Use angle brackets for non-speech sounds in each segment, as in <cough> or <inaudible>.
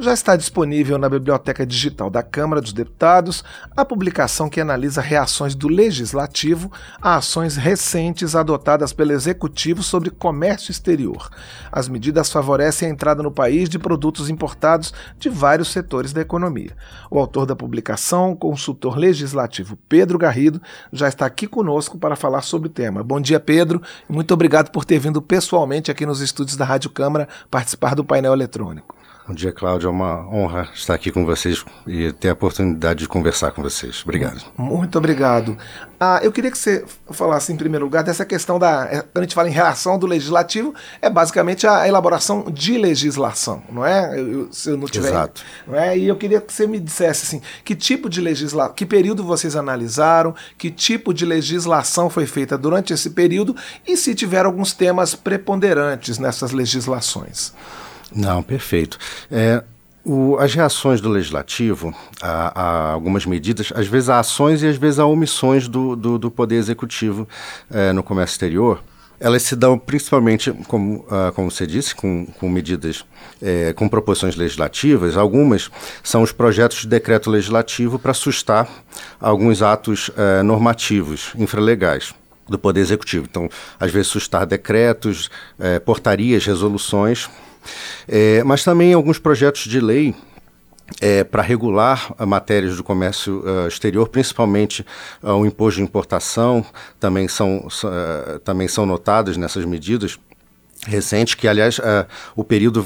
já está disponível na Biblioteca Digital da Câmara dos Deputados a publicação que analisa reações do Legislativo a ações recentes adotadas pelo Executivo sobre comércio exterior. As medidas favorecem a entrada no país de produtos importados de vários setores da economia. O autor da publicação, consultor legislativo Pedro Garrido, já está aqui conosco para falar sobre o tema. Bom dia, Pedro, muito obrigado por ter vindo pessoalmente aqui nos estúdios da Rádio Câmara participar do painel eletrônico. Bom dia, Cláudio. É uma honra estar aqui com vocês e ter a oportunidade de conversar com vocês. Obrigado. Muito obrigado. Ah, eu queria que você falasse, em primeiro lugar, dessa questão da. É, quando a gente fala em reação do legislativo, é basicamente a elaboração de legislação, não é? Eu, se eu não tiver. Exato. Não é? E eu queria que você me dissesse assim: que tipo de legislação, que período vocês analisaram, que tipo de legislação foi feita durante esse período e se tiveram alguns temas preponderantes nessas legislações. Não, perfeito. É, o, as reações do legislativo a, a, algumas medidas, às vezes a ações e às vezes a omissões do, do, do Poder Executivo é, no comércio exterior, elas se dão principalmente, como, uh, como você disse, com, com medidas, é, com proposições legislativas. Algumas são os projetos de decreto legislativo para sustar alguns atos é, normativos, infralegais do Poder Executivo. Então, às vezes, sustar decretos, é, portarias, resoluções é, mas também alguns projetos de lei é, para regular matérias do comércio uh, exterior, principalmente uh, o imposto de importação, também são, uh, também são notadas nessas medidas recentes, que aliás o período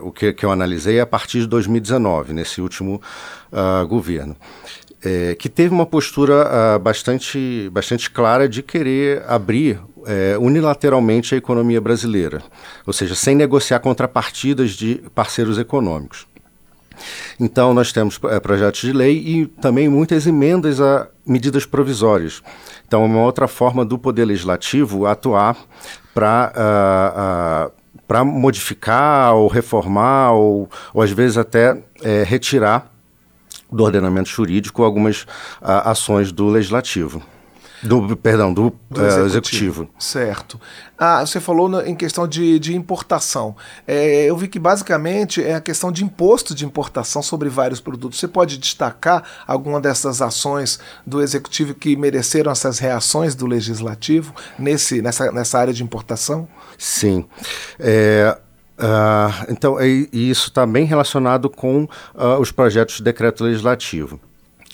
o que, que, eu analisei é a partir de 2019, nesse último governo. É, que teve uma postura bastante, bastante clara de querer abrir é, unilateralmente a economia brasileira, ou seja, sem negociar contrapartidas de parceiros econômicos. Então, nós temos é, projetos de lei e também muitas emendas a medidas provisórias. Então, é uma outra forma do Poder Legislativo atuar para. Uh, uh, para modificar ou reformar ou, ou às vezes até é, retirar do ordenamento jurídico algumas a, ações do legislativo. Do, perdão, do, do executivo. Uh, executivo. Certo. Ah, você falou na, em questão de, de importação. É, eu vi que basicamente é a questão de imposto de importação sobre vários produtos. Você pode destacar alguma dessas ações do executivo que mereceram essas reações do legislativo nesse, nessa, nessa área de importação? Sim. É, Uh, então, e, isso está bem relacionado com uh, os projetos de decreto legislativo.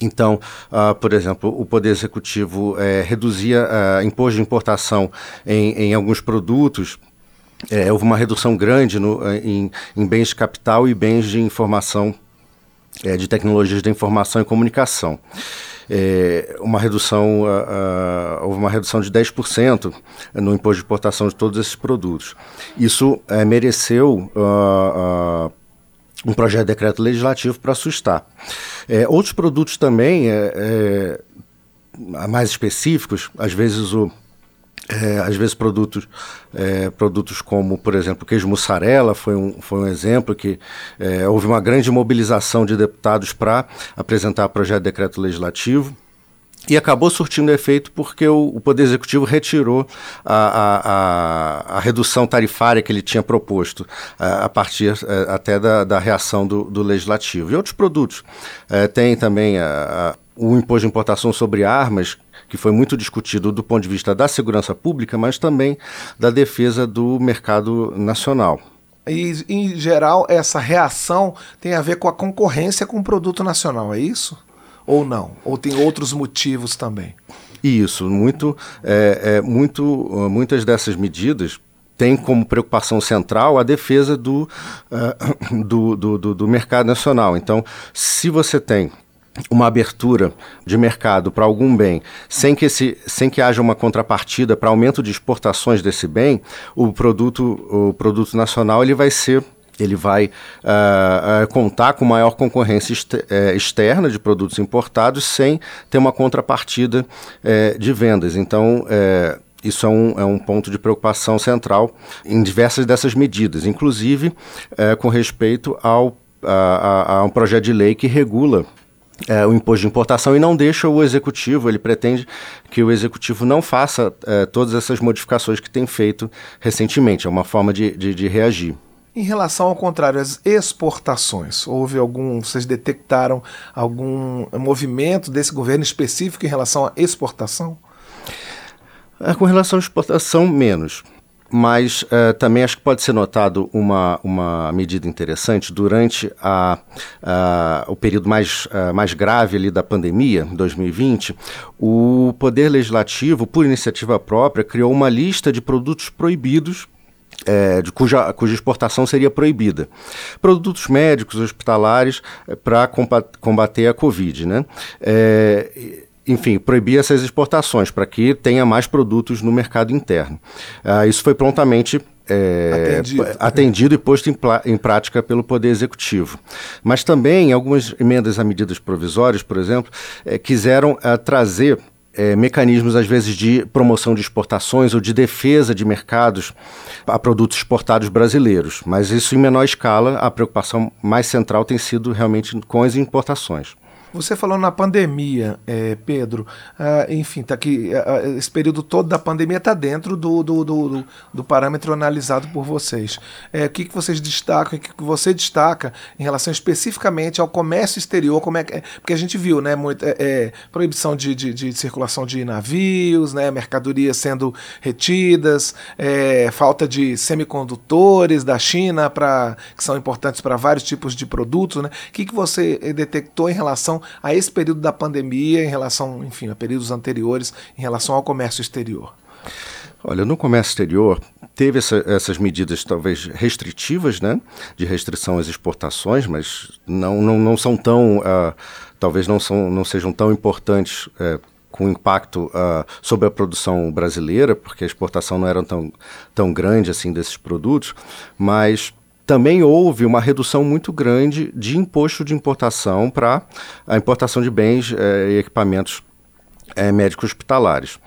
Então, uh, por exemplo, o Poder Executivo eh, reduzia uh, imposto de importação em, em alguns produtos. É, houve uma redução grande no, em, em, bens de capital e bens de informação, é, de tecnologias da informação e comunicação é, uma redução, uh, uh, houve uma redução de 10% no imposto de importação de todos esses produtos. Isso é, mereceu uh, um projeto de decreto legislativo para assustar. É, outros produtos também, é, é, mais específicos, às vezes o é, às vezes produtos, é, produtos como, por exemplo, queijo mussarela foi um, foi um exemplo que é, houve uma grande mobilização de deputados para apresentar projeto de decreto legislativo. E acabou surtindo efeito porque o, o Poder Executivo retirou a, a, a, a, redução tarifária que ele tinha proposto a, partir é, até da, da reação do, do, Legislativo. E outros produtos. É, tem também o imposto de importação sobre armas, que foi muito discutido do ponto de vista da segurança pública, mas também da defesa do mercado nacional. E, em geral, essa reação tem a ver com a concorrência com o produto nacional, é isso? Ou não? Ou tem outros motivos também? Isso, muito, é, é, muito, muitas dessas medidas têm como preocupação central a defesa do, uh, <coughs> do, do, do, do mercado nacional. Então, se você tem uma abertura de mercado para algum bem sem que, esse, sem que haja uma contrapartida para aumento de exportações desse bem, o produto, o produto nacional ele vai ser ele vai uh, uh, contar com maior concorrência uh, externa de produtos importados sem ter uma contrapartida eh, de vendas. Então, eh, isso é um, é um ponto de preocupação central em diversas dessas medidas, inclusive eh, com respeito ao, a, a, a um projeto de lei que regula é, o imposto de importação e não deixa o executivo, ele pretende que o executivo não faça é, todas essas modificações que tem feito recentemente, é uma forma de, de, de reagir. Em relação ao contrário, as exportações, houve algum, vocês detectaram algum movimento desse governo específico em relação à exportação? É, com relação à exportação, menos. Mas uh, também acho que pode ser notado uma, uma medida interessante durante a, a, o período mais, uh, mais grave ali da pandemia, 2020, o Poder Legislativo, por iniciativa própria, criou uma lista de produtos proibidos é, de cuja, cuja exportação seria proibida. Produtos médicos, hospitalares, é, para combater a Covid. Né? É, enfim, proibir essas exportações para que tenha mais produtos no mercado interno. Ah, isso foi prontamente é, atendido. atendido. e posto em, em, prática pelo Poder Executivo. Mas também algumas emendas a medidas provisórias, por exemplo, é, quiseram é, trazer é, mecanismos, às vezes, de promoção de exportações ou de defesa de mercados a produtos exportados brasileiros. Mas isso em menor escala, a preocupação mais central tem sido realmente com as importações. Você falou na pandemia, é, Pedro. Ah, enfim, tá aqui, ah, ah, esse período todo da pandemia está dentro do, do, do, do, parâmetro analisado por vocês. É, o que, que vocês destacam, o que, que você destaca em relação especificamente ao comércio exterior? Como é, que, porque a gente viu, né, é, é, proibição de, de, de, circulação de navios, né, mercadorias sendo retidas, é, falta de semicondutores da China para que são importantes para vários tipos de produtos. Né? O que, que você detectou em relação a esse período da pandemia em relação, enfim, a períodos anteriores em relação ao comércio exterior? Olha, no comércio exterior teve essa, essas medidas talvez restritivas, né, de restrição às exportações, mas não, não, não são tão, uh, talvez não, são, não sejam tão importantes uh, com impacto uh, sobre a produção brasileira, porque a exportação não era tão, tão grande assim desses produtos, mas também houve uma redução muito grande de imposto de importação para a importação de bens eh, e equipamentos eh, médicos hospitalares.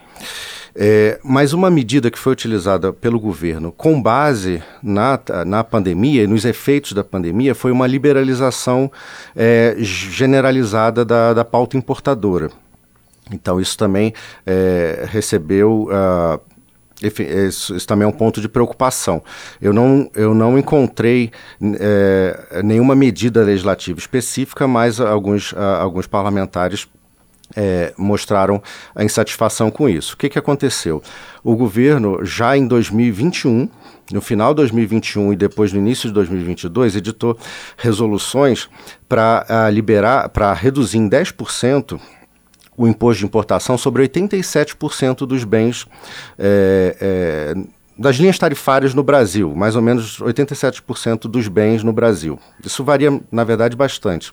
É, mas uma medida que foi utilizada pelo governo com base na, na pandemia e nos efeitos da pandemia foi uma liberalização é, generalizada da, da pauta importadora. Então, isso também é, recebeu uh, isso, isso, também é um ponto de preocupação. Eu não, eu não encontrei é, nenhuma medida legislativa específica, mas alguns, alguns parlamentares é, mostraram a insatisfação com isso. O que, que aconteceu? O governo, já em 2021, no final de 2021 e depois no início de 2022, editou resoluções para liberar, para reduzir em 10% o imposto de importação sobre 87% dos bens é, é, das linhas tarifárias no Brasil, mais ou menos 87% dos bens no Brasil. Isso varia, na verdade, bastante.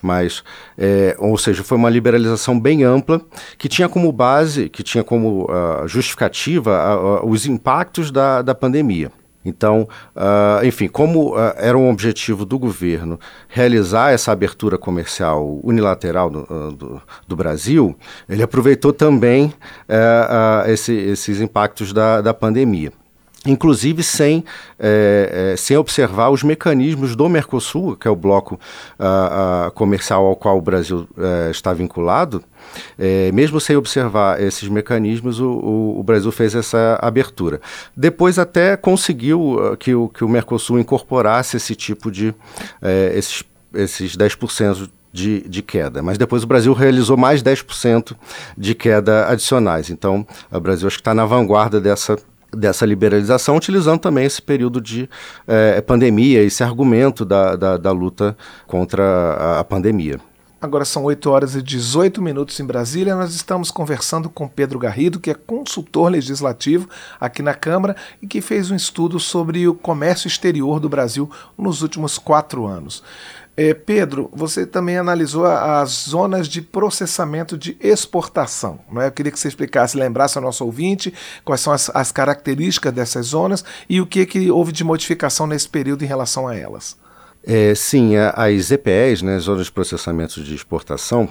Mas, é, ou seja, foi uma liberalização bem ampla que tinha como base, que tinha como uh, justificativa uh, uh, os impactos da, da pandemia. Então, uh, enfim, como uh, era um objetivo do governo realizar essa abertura comercial unilateral do, uh, do, do Brasil, ele aproveitou também eh, esse, esses impactos da, da pandemia inclusive sem, é, sem observar os mecanismos do Mercosul, que é o bloco uh, uh, comercial ao qual o Brasil uh, está vinculado, é, mesmo sem observar esses mecanismos, o, o, o, Brasil fez essa abertura. Depois até conseguiu que, o, que o Mercosul incorporasse esse tipo de, esses, esses 10% de, de, queda. Mas depois o Brasil realizou mais 10% de queda adicionais. Então, o Brasil acho que está na vanguarda dessa dessa liberalização, utilizando também esse período de é, pandemia, esse argumento da, da, da luta contra a, a pandemia. Agora são 8 horas e 18 minutos em Brasília. Nós estamos conversando com Pedro Garrido, que é consultor legislativo aqui na Câmara e que fez um estudo sobre o comércio exterior do Brasil nos últimos quatro anos. É, Pedro, você também analisou as zonas de processamento de exportação. Não é? Eu queria que você explicasse, lembrasse ao nosso ouvinte quais são as, as características dessas zonas e o que, que houve de modificação nesse período em relação a elas. É, sim, as EPEs, né, Zonas de Processamento de Exportação,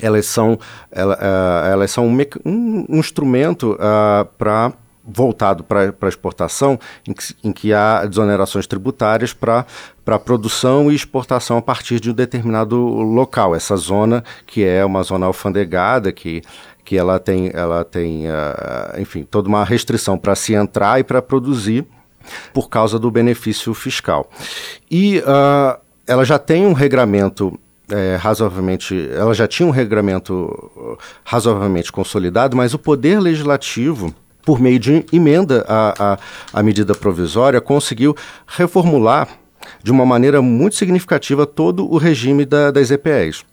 elas são, ela, uh, elas são um, um, um instrumento uh, ah, para voltado para exportação, em que, em que, há desonerações tributárias para para produção e exportação a partir de um determinado local. Essa zona que é uma zona alfandegada que que ela tem ela tem uh, enfim toda uma restrição para se entrar e para produzir por causa do benefício fiscal. E uh, ela já tem um regramento é, razoavelmente. Ela já tinha um regramento razoavelmente consolidado, mas o poder legislativo por meio de emenda à, à, à medida provisória, conseguiu reformular de uma maneira muito significativa todo o regime da, das EPEs.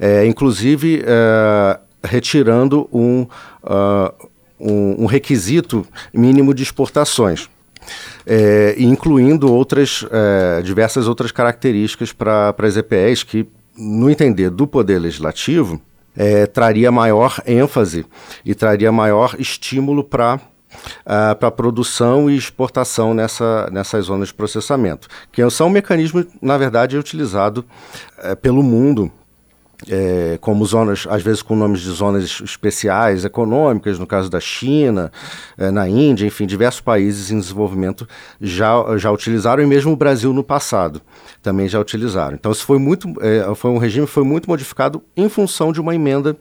É, inclusive, é, retirando um, uh, um, um, requisito mínimo de exportações. É, incluindo outras, é, diversas outras características para as EPEs que, no entender do Poder Legislativo, é, traria maior ênfase e traria maior estímulo para Uh, para produção e exportação nessa, nessas zonas de processamento, que são um mecanismo, na verdade, utilizado uh, pelo mundo é, como zonas, às vezes com nomes de zonas especiais econômicas, no caso da China, é, na Índia, enfim, diversos países em desenvolvimento já, já utilizaram, e mesmo o Brasil no passado também já utilizaram. Então, isso foi muito, é, foi um regime foi muito modificado em função de uma emenda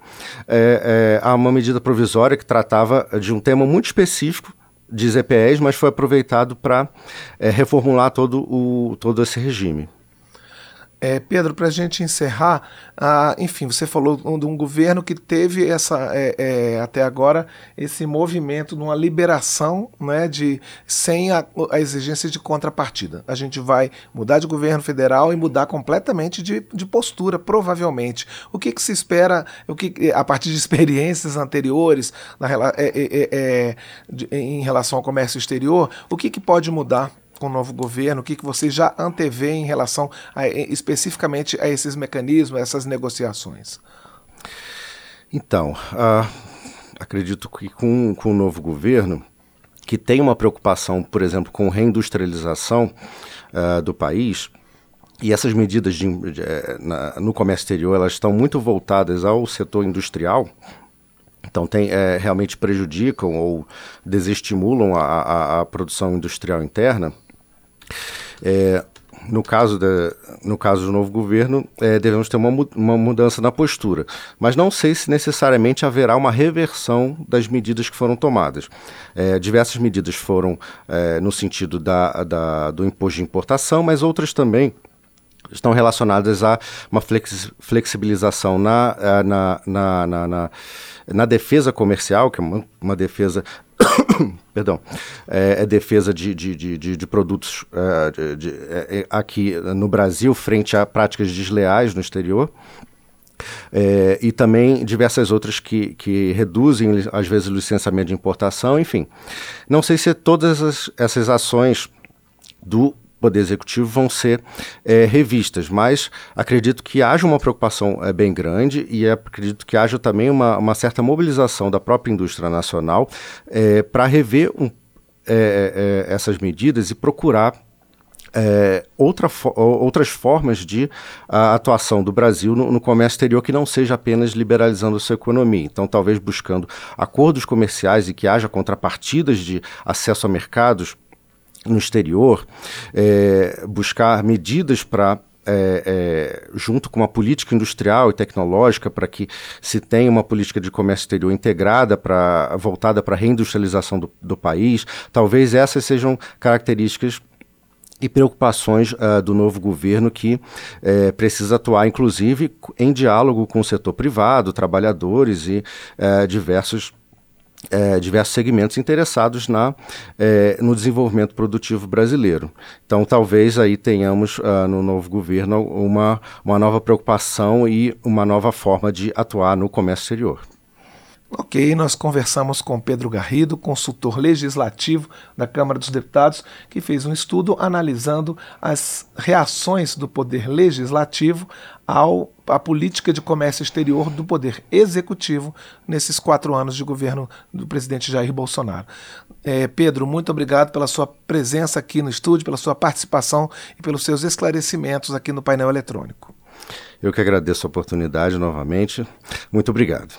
é, é, a uma medida provisória que tratava de um tema muito específico de ZPEs, mas foi aproveitado para é, reformular todo, o, todo esse regime. É, Pedro, para a gente encerrar, ah, enfim, você falou de um governo que teve essa é, é, até agora esse movimento de uma liberação né, de, sem a, a, exigência de contrapartida. A gente vai mudar de governo federal e mudar completamente de, de postura, provavelmente. O que, que se espera, o que, a partir de experiências anteriores na, é, é, é, de, em relação ao comércio exterior, o que, que pode mudar com o novo governo? O que, que você já antevê em relação a, especificamente a esses mecanismos, a essas negociações? Então, uh, acredito que com, com o novo governo, que tem uma preocupação, por exemplo, com reindustrialização uh, do país, e essas medidas de, de, eh, na, no comércio exterior elas estão muito voltadas ao setor industrial, então, tem, é, realmente prejudicam ou desestimulam a, a, a produção industrial interna. É, no caso, de, no caso do novo governo, é, devemos ter uma, uma mudança na postura. Mas não sei se necessariamente haverá uma reversão das medidas que foram tomadas. É, diversas medidas foram é, no sentido da, da, do imposto de importação, mas outras também estão relacionadas a uma flexibilização na, é, na, na, na, na, defesa comercial, que é uma, uma defesa <coughs> perdão, é, é defesa de, de, de, de produtos é, de, é, é, aqui no Brasil frente a práticas desleais no exterior. É, e também diversas outras que, que reduzem, às vezes, o licenciamento de importação, enfim. Não sei se todas as, essas ações do Poder Executivo vão ser é, revistas, mas acredito que haja uma preocupação é, bem grande e acredito que haja também uma, uma certa mobilização da própria indústria nacional é, para rever um, é, é, essas medidas e procurar é, outra outras formas de atuação do Brasil no, no, comércio exterior que não seja apenas liberalizando a sua economia. Então, talvez buscando acordos comerciais e que haja contrapartidas de acesso a mercados no exterior, é, buscar medidas para é, é, junto com uma política industrial e tecnológica para que se tenha uma política de comércio exterior integrada, para voltada para a reindustrialização do, do, país. Talvez essas sejam características e preocupações uh, do novo governo que uh, precisa atuar, inclusive, em diálogo com o setor privado, trabalhadores e uh, diversos é, diversos segmentos interessados na, é, no desenvolvimento produtivo brasileiro. Então, talvez aí tenhamos uh, no novo governo uma, uma nova preocupação e uma nova forma de atuar no comércio exterior. Ok, nós conversamos com Pedro Garrido, consultor legislativo da Câmara dos Deputados, que fez um estudo analisando as reações do Poder Legislativo ao, à política de comércio exterior do Poder Executivo nesses quatro anos de governo do presidente Jair Bolsonaro. É, Pedro, muito obrigado pela sua presença aqui no estúdio, pela sua participação e pelos seus esclarecimentos aqui no painel eletrônico. Eu que agradeço a oportunidade novamente. Muito obrigado.